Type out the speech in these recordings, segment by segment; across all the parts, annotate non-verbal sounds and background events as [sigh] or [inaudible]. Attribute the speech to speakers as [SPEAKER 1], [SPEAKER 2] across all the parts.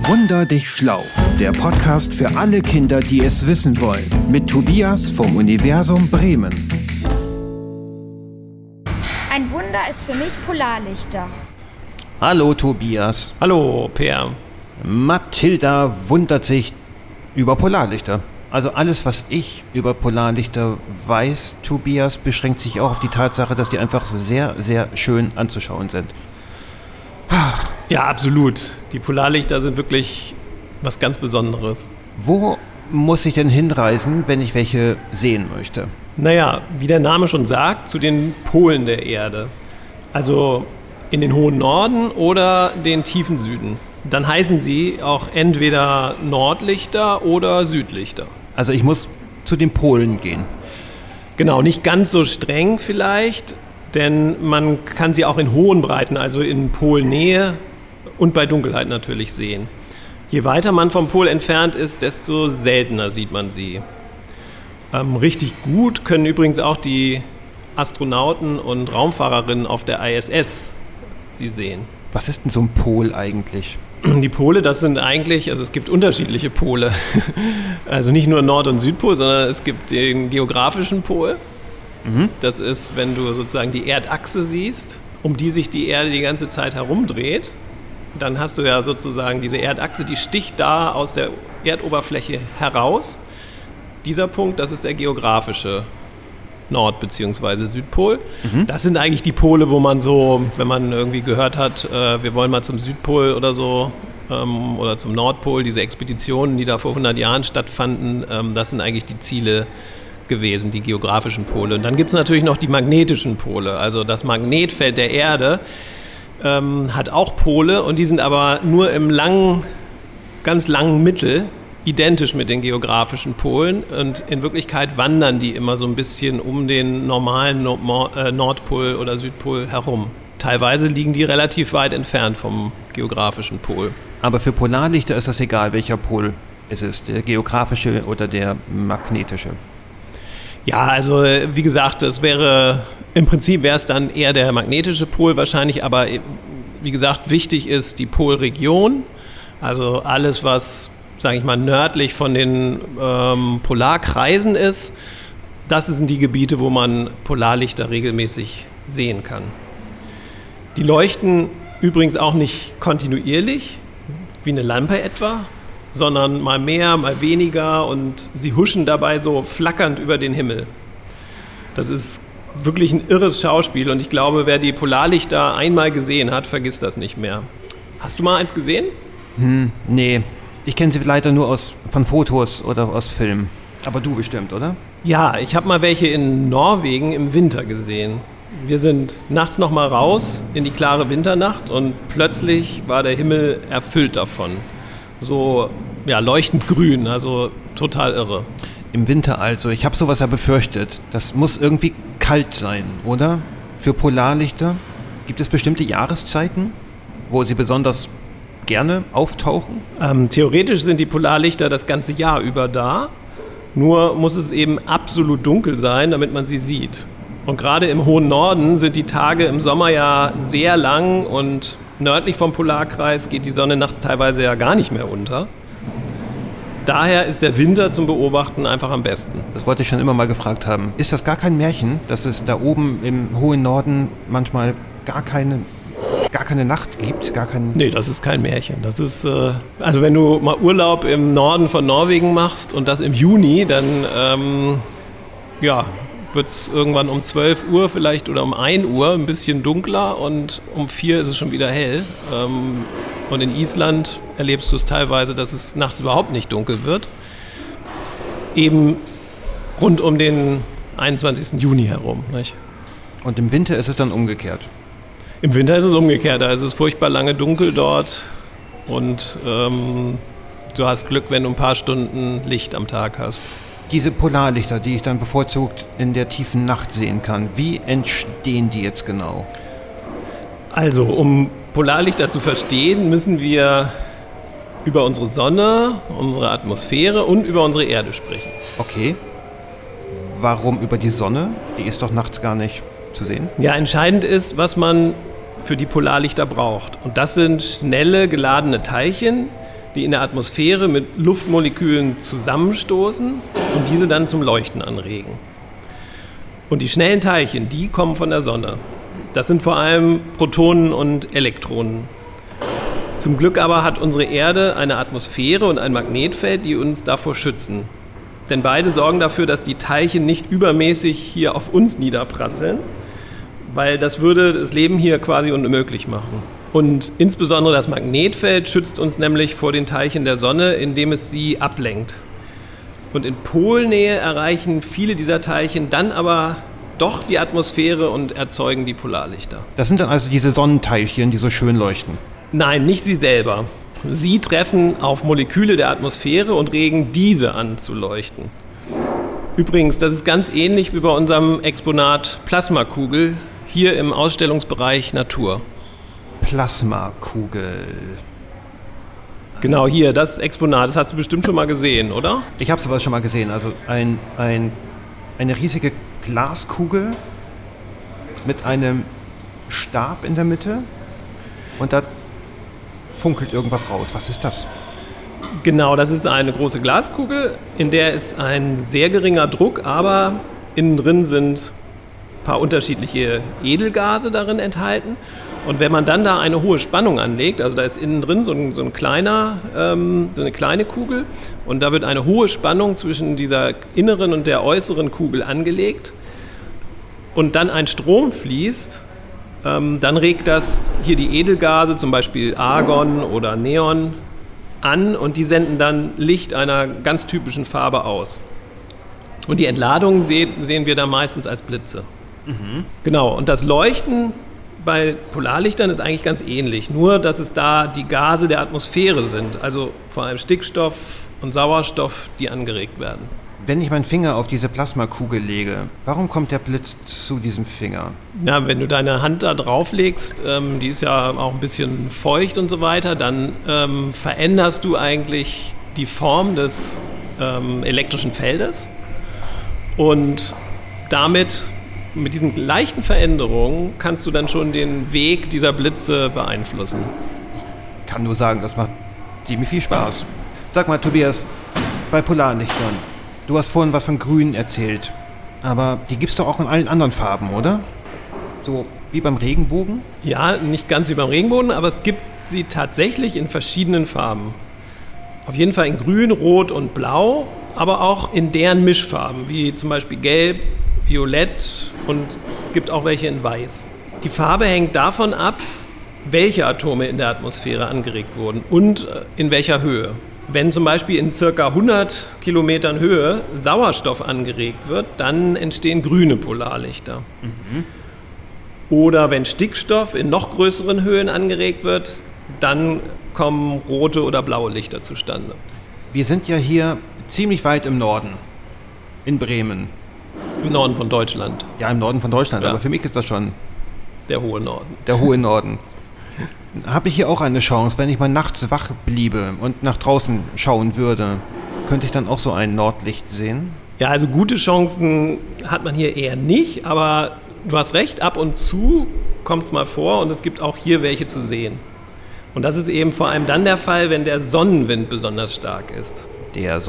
[SPEAKER 1] Wunder dich schlau. Der Podcast für alle Kinder, die es wissen wollen. Mit Tobias vom Universum Bremen.
[SPEAKER 2] Ein Wunder ist für mich Polarlichter.
[SPEAKER 3] Hallo Tobias.
[SPEAKER 4] Hallo, Per.
[SPEAKER 3] Mathilda wundert sich über Polarlichter. Also alles, was ich über Polarlichter weiß, Tobias, beschränkt sich auch auf die Tatsache, dass die einfach sehr, sehr schön anzuschauen sind.
[SPEAKER 4] Ja, absolut. Die Polarlichter sind wirklich was ganz Besonderes.
[SPEAKER 3] Wo muss ich denn hinreisen, wenn ich welche sehen möchte?
[SPEAKER 4] Naja, wie der Name schon sagt, zu den Polen der Erde. Also in den hohen Norden oder den tiefen Süden. Dann heißen sie auch entweder Nordlichter oder Südlichter.
[SPEAKER 3] Also ich muss zu den Polen gehen.
[SPEAKER 4] Genau, nicht ganz so streng vielleicht, denn man kann sie auch in hohen Breiten, also in Polnähe und bei Dunkelheit natürlich sehen. Je weiter man vom Pol entfernt ist, desto seltener sieht man sie. Ähm, richtig gut können übrigens auch die Astronauten und Raumfahrerinnen auf der ISS sie sehen.
[SPEAKER 3] Was ist denn so ein Pol eigentlich?
[SPEAKER 4] Die Pole, das sind eigentlich, also es gibt unterschiedliche Pole. [laughs] Also nicht nur Nord- und Südpol, sondern es gibt den geografischen Pol. Mhm. Das ist, wenn du sozusagen die Erdachse siehst, um die sich die Erde die ganze Zeit herumdreht. Dann hast du ja sozusagen diese Erdachse, die sticht da aus der Erdoberfläche heraus. Dieser Punkt, das ist der geografische Nord- bzw. Südpol. Mhm. Das sind eigentlich die Pole, wo man so, wenn man irgendwie gehört hat, äh, wir wollen mal zum Südpol oder so ähm, oder zum Nordpol, diese Expeditionen, die da vor 100 Jahren stattfanden, ähm, das sind eigentlich die Ziele gewesen, die geografischen Pole. Und dann gibt es natürlich noch die magnetischen Pole, also das Magnetfeld der Erde ähm, hat auch Pole und die sind aber nur im langen, ganz langen Mittel identisch mit den geografischen Polen und in Wirklichkeit wandern die immer so ein bisschen um den normalen äh, Nordpol oder Südpol herum. Teilweise liegen die relativ weit entfernt vom geografischen Pol.
[SPEAKER 3] Aber für Polarlichter ist das egal, welcher Pol es ist, der geografische oder der magnetische.
[SPEAKER 4] Ja, also wie gesagt, es wäre im Prinzip wäre es dann eher der magnetische Pol wahrscheinlich, aber äh, wie gesagt, wichtig ist die Polregion, also alles, was sage ich mal, nördlich von den ähm, Polarkreisen ist. Das sind die Gebiete, wo man Polarlichter regelmäßig sehen kann. Die leuchten übrigens auch nicht kontinuierlich, wie eine Lampe etwa, sondern mal mehr, mal weniger und sie huschen dabei so flackernd über den Himmel. Das ist wirklich ein irres Schauspiel und ich glaube, wer die Polarlichter einmal gesehen hat, vergisst das nicht mehr. Hast du mal eins gesehen?
[SPEAKER 3] Hm, nee, ich kenne sie leider nur aus, von Fotos oder aus Filmen. Aber du bestimmt, oder?
[SPEAKER 4] Ja, ich habe mal welche in Norwegen im Winter gesehen. Wir sind nachts noch mal raus in die klare Winternacht und plötzlich war der Himmel erfüllt davon. So ja, leuchtend grün, also total irre.
[SPEAKER 3] Im Winter also, ich habe sowas ja befürchtet. Das muss irgendwie kalt sein, oder? Für Polarlichter gibt es bestimmte Jahreszeiten, wo sie besonders gerne auftauchen?
[SPEAKER 4] Ähm, theoretisch sind die Polarlichter das ganze Jahr über da. Nur muss es eben absolut dunkel sein, damit man sie sieht. Und gerade im hohen Norden sind die Tage im Sommer ja sehr lang und nördlich vom Polarkreis geht die Sonne nachts teilweise ja gar nicht mehr unter. Daher ist der Winter zum Beobachten einfach am besten.
[SPEAKER 3] Das wollte ich schon immer mal gefragt haben. Ist das gar kein Märchen, dass es da oben im hohen Norden manchmal gar keine gar keine Nacht gibt, gar kein.
[SPEAKER 4] Nee, das ist kein Märchen. Das ist, äh, also wenn du mal Urlaub im Norden von Norwegen machst und das im Juni, dann ähm, ja, wird es irgendwann um 12 Uhr vielleicht oder um 1 Uhr ein bisschen dunkler und um 4 ist es schon wieder hell. Ähm, und in Island erlebst du es teilweise, dass es nachts überhaupt nicht dunkel wird. Eben rund um den 21. Juni herum. Nicht?
[SPEAKER 3] Und im Winter ist es dann umgekehrt.
[SPEAKER 4] Im Winter ist es umgekehrt. Da ist es furchtbar lange dunkel dort und ähm, du hast Glück, wenn du ein paar Stunden Licht am Tag hast.
[SPEAKER 3] Diese Polarlichter, die ich dann bevorzugt in der tiefen Nacht sehen kann, wie entstehen die jetzt genau?
[SPEAKER 4] Also, um Polarlichter zu verstehen, müssen wir über unsere Sonne, unsere Atmosphäre und über unsere Erde sprechen.
[SPEAKER 3] Okay. Warum über die Sonne? Die ist doch nachts gar nicht zu sehen.
[SPEAKER 4] Ja, entscheidend ist, was man für die Polarlichter braucht. Und das sind schnelle geladene Teilchen, die in der Atmosphäre mit Luftmolekülen zusammenstoßen und diese dann zum Leuchten anregen. Und die schnellen Teilchen, die kommen von der Sonne. Das sind vor allem Protonen und Elektronen. Zum Glück aber hat unsere Erde eine Atmosphäre und ein Magnetfeld, die uns davor schützen. Denn beide sorgen dafür, dass die Teilchen nicht übermäßig hier auf uns niederprasseln, weil das würde das Leben hier quasi unmöglich machen. Und insbesondere das Magnetfeld schützt uns nämlich vor den Teilchen der Sonne, indem es sie ablenkt. Und in Polnähe erreichen viele dieser Teilchen dann aber doch die Atmosphäre und erzeugen die Polarlichter.
[SPEAKER 3] Das sind dann also diese Sonnenteilchen, die so schön leuchten.
[SPEAKER 4] Nein, nicht sie selber. Sie treffen auf Moleküle der Atmosphäre und regen diese an zu leuchten. Übrigens, das ist ganz ähnlich wie bei unserem Exponat Plasmakugel hier im Ausstellungsbereich Natur.
[SPEAKER 3] Plasmakugel.
[SPEAKER 4] Genau hier, das Exponat, das hast du bestimmt schon mal gesehen, oder?
[SPEAKER 3] Ich habe sowas schon mal gesehen. Also ein, ein, eine riesige Glaskugel mit einem Stab in der Mitte und da funkelt irgendwas raus. Was ist das?
[SPEAKER 4] Genau, das ist eine große Glaskugel, in der ist ein sehr geringer Druck, aber innen drin sind paar unterschiedliche Edelgase darin enthalten. Und wenn man dann da eine hohe Spannung anlegt, also da ist innen drin so ein, so ein kleiner, ähm, so eine kleine Kugel und da wird eine hohe Spannung zwischen dieser inneren und der äußeren Kugel angelegt und dann ein Strom fließt, ähm, dann regt das hier die Edelgase, zum Beispiel Argon oder Neon, an und die senden dann Licht einer ganz typischen Farbe aus. Und die Entladungen sehen, wir dann meistens als Blitze. Mhm. Genau, und das Leuchten bei Polarlichtern ist eigentlich ganz ähnlich, nur dass es da die Gase der Atmosphäre sind, also vor allem Stickstoff und Sauerstoff, die angeregt werden.
[SPEAKER 3] Wenn ich meinen Finger auf diese Plasmakugel lege, warum kommt der Blitz zu diesem Finger?
[SPEAKER 4] Ja, wenn du deine Hand da drauf legst, ähm, die ist ja auch ein bisschen feucht und so weiter, dann ähm, veränderst du eigentlich die Form des ähm, elektrischen Feldes und damit mit diesen leichten Veränderungen kannst du dann schon den Weg dieser Blitze beeinflussen.
[SPEAKER 3] Ich kann nur sagen, das macht ziemlich viel Spaß. Sag mal, Tobias, bei Polarlichtern, Du hast vorhin was von Grün erzählt. Aber die gibt es doch auch in allen anderen Farben, oder? So wie beim Regenbogen?
[SPEAKER 4] Ja, nicht ganz wie beim Regenbogen, aber es gibt sie tatsächlich in verschiedenen Farben. Auf jeden Fall in Grün, Rot und Blau, aber auch in deren Mischfarben, wie zum Beispiel Gelb, Violett und es gibt auch welche in Weiß. Die Farbe hängt davon ab, welche Atome in der Atmosphäre angeregt wurden und äh, in welcher Höhe. Wenn zum Beispiel in circa 100 Kilometern Höhe Sauerstoff angeregt wird, dann entstehen grüne Polarlichter. Mhm. Oder wenn Stickstoff in noch größeren Höhen angeregt wird, dann kommen rote oder blaue Lichter zustande.
[SPEAKER 3] Wir sind ja hier ziemlich weit im Norden, in Bremen.
[SPEAKER 4] Im Norden von Deutschland.
[SPEAKER 3] Ja, im Norden von Deutschland, ja. aber für mich ist das schon
[SPEAKER 4] der hohe Norden.
[SPEAKER 3] Der hohe Norden. habe ich hier auch eine Chance, wenn ich mal nachts wach bliebe und nach draußen schauen würde, könnte ich dann auch so ein Nordlicht sehen?
[SPEAKER 4] Ja, also gute Chancen hat man hier eher nicht, aber du hast recht, ab und zu kommt es mal vor und es gibt auch hier welche zu sehen. Und das ist eben vor allem dann der Fall, wenn der Sonnenwind besonders stark ist.
[SPEAKER 3] Der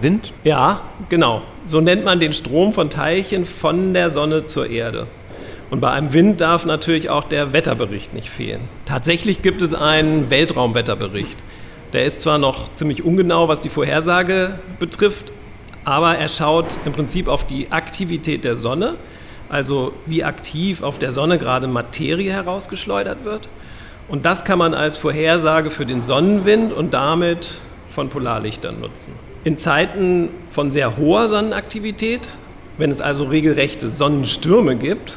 [SPEAKER 3] Sonnenwind?
[SPEAKER 4] Ja, genau. So nennt man den Strom von Teilchen von der Sonne zur Erde. Und bei einem Wind darf natürlich auch der Wetterbericht nicht fehlen. Tatsächlich gibt es einen Weltraumwetterbericht. Der ist zwar noch ziemlich ungenau, was die Vorhersage betrifft, aber er schaut im Prinzip auf die Aktivität der Sonne, also wie aktiv auf der Sonne gerade Materie herausgeschleudert wird. Und das kann man als Vorhersage für den Sonnenwind und damit von Polarlichtern nutzen. In Zeiten von sehr hoher Sonnenaktivität, wenn es also regelrechte Sonnenstürme gibt,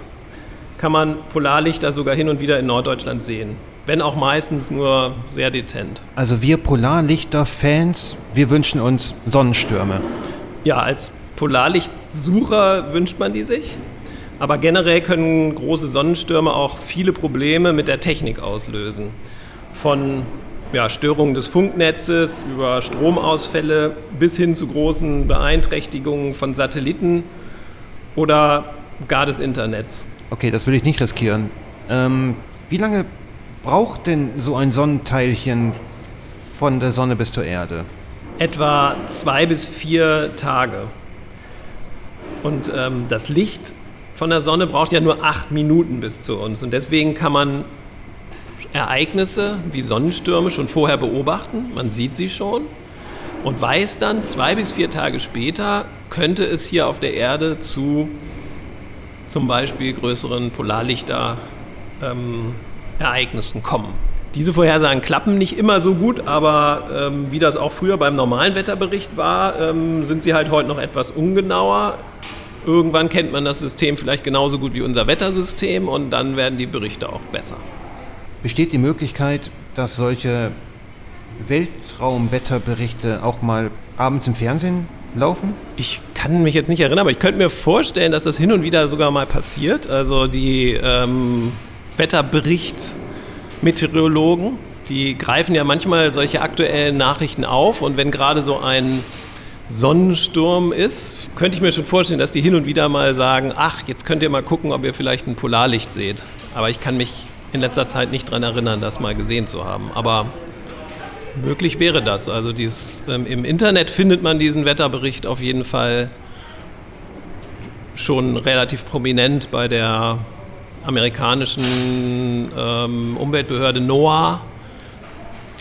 [SPEAKER 4] kann man Polarlichter sogar hin und wieder in Norddeutschland sehen. Wenn auch meistens nur sehr dezent.
[SPEAKER 3] Also wir Polarlichter-Fans, wir wünschen uns Sonnenstürme.
[SPEAKER 4] Ja, als Polarlichtsucher wünscht man die sich. Aber generell können große Sonnenstürme auch viele Probleme mit der Technik auslösen. Von ja, Störungen des Funknetzes über Stromausfälle bis hin zu großen Beeinträchtigungen von Satelliten oder gar des Internets.
[SPEAKER 3] Okay, das will ich nicht riskieren. Ähm, wie lange braucht denn so ein Sonnenteilchen von der Sonne bis zur Erde?
[SPEAKER 4] Etwa zwei bis vier Tage. Und ähm, das Licht von der Sonne braucht ja nur acht Minuten bis zu uns. Und deswegen kann man Ereignisse wie Sonnenstürme schon vorher beobachten. Man sieht sie schon und weiß dann, zwei bis vier Tage später könnte es hier auf der Erde zu zum Beispiel größeren Polarlichter-Ereignissen ähm, kommen. Diese Vorhersagen klappen nicht immer so gut, aber ähm, wie das auch früher beim normalen Wetterbericht war, ähm, sind sie halt heute noch etwas ungenauer. Irgendwann kennt man das System vielleicht genauso gut wie unser Wettersystem und dann werden die Berichte auch besser.
[SPEAKER 3] Besteht die Möglichkeit, dass solche Weltraumwetterberichte auch mal abends im Fernsehen laufen?
[SPEAKER 4] Ich kann mich jetzt nicht erinnern, aber ich könnte mir vorstellen, dass das hin und wieder sogar mal passiert. Also die ähm, Wetterbericht-Meteorologen, die greifen ja manchmal solche aktuellen Nachrichten auf und wenn gerade so ein Sonnensturm ist, könnte ich mir schon vorstellen, dass die hin und wieder mal sagen, ach, jetzt könnt ihr mal gucken, ob ihr vielleicht ein Polarlicht seht. Aber ich kann mich in letzter Zeit nicht daran erinnern, das mal gesehen zu haben. Aber Möglich wäre das. Also dies, ähm, im Internet findet man diesen Wetterbericht auf jeden Fall schon relativ prominent bei der amerikanischen ähm, Umweltbehörde NOAA.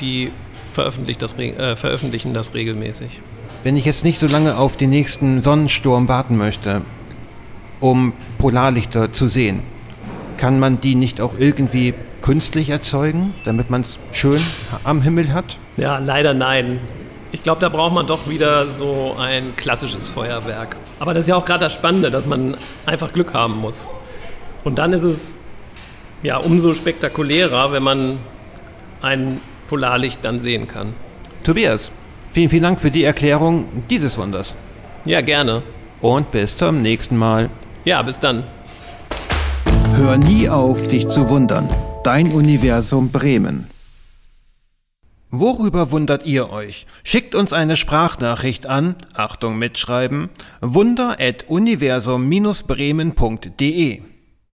[SPEAKER 4] Die veröffentlicht das, äh, veröffentlichen das regelmäßig.
[SPEAKER 3] Wenn ich jetzt nicht so lange auf den nächsten Sonnensturm warten möchte, um Polarlichter zu sehen, kann man die nicht auch irgendwie künstlich erzeugen, damit man es schön am Himmel hat?
[SPEAKER 4] Ja, leider nein. Ich glaube, da braucht man doch wieder so ein klassisches Feuerwerk. Aber das ist ja auch gerade das Spannende, dass man einfach Glück haben muss. Und dann ist es ja umso spektakulärer, wenn man ein Polarlicht dann sehen kann.
[SPEAKER 3] Tobias, vielen, vielen Dank für die Erklärung dieses Wunders.
[SPEAKER 4] Ja, gerne.
[SPEAKER 3] Und bis zum nächsten Mal.
[SPEAKER 4] Ja, bis dann.
[SPEAKER 1] Hör nie auf, dich zu wundern. Dein Universum Bremen.
[SPEAKER 3] Worüber wundert ihr euch? Schickt uns eine Sprachnachricht an, Achtung mitschreiben, wunder@universum-bremen.de.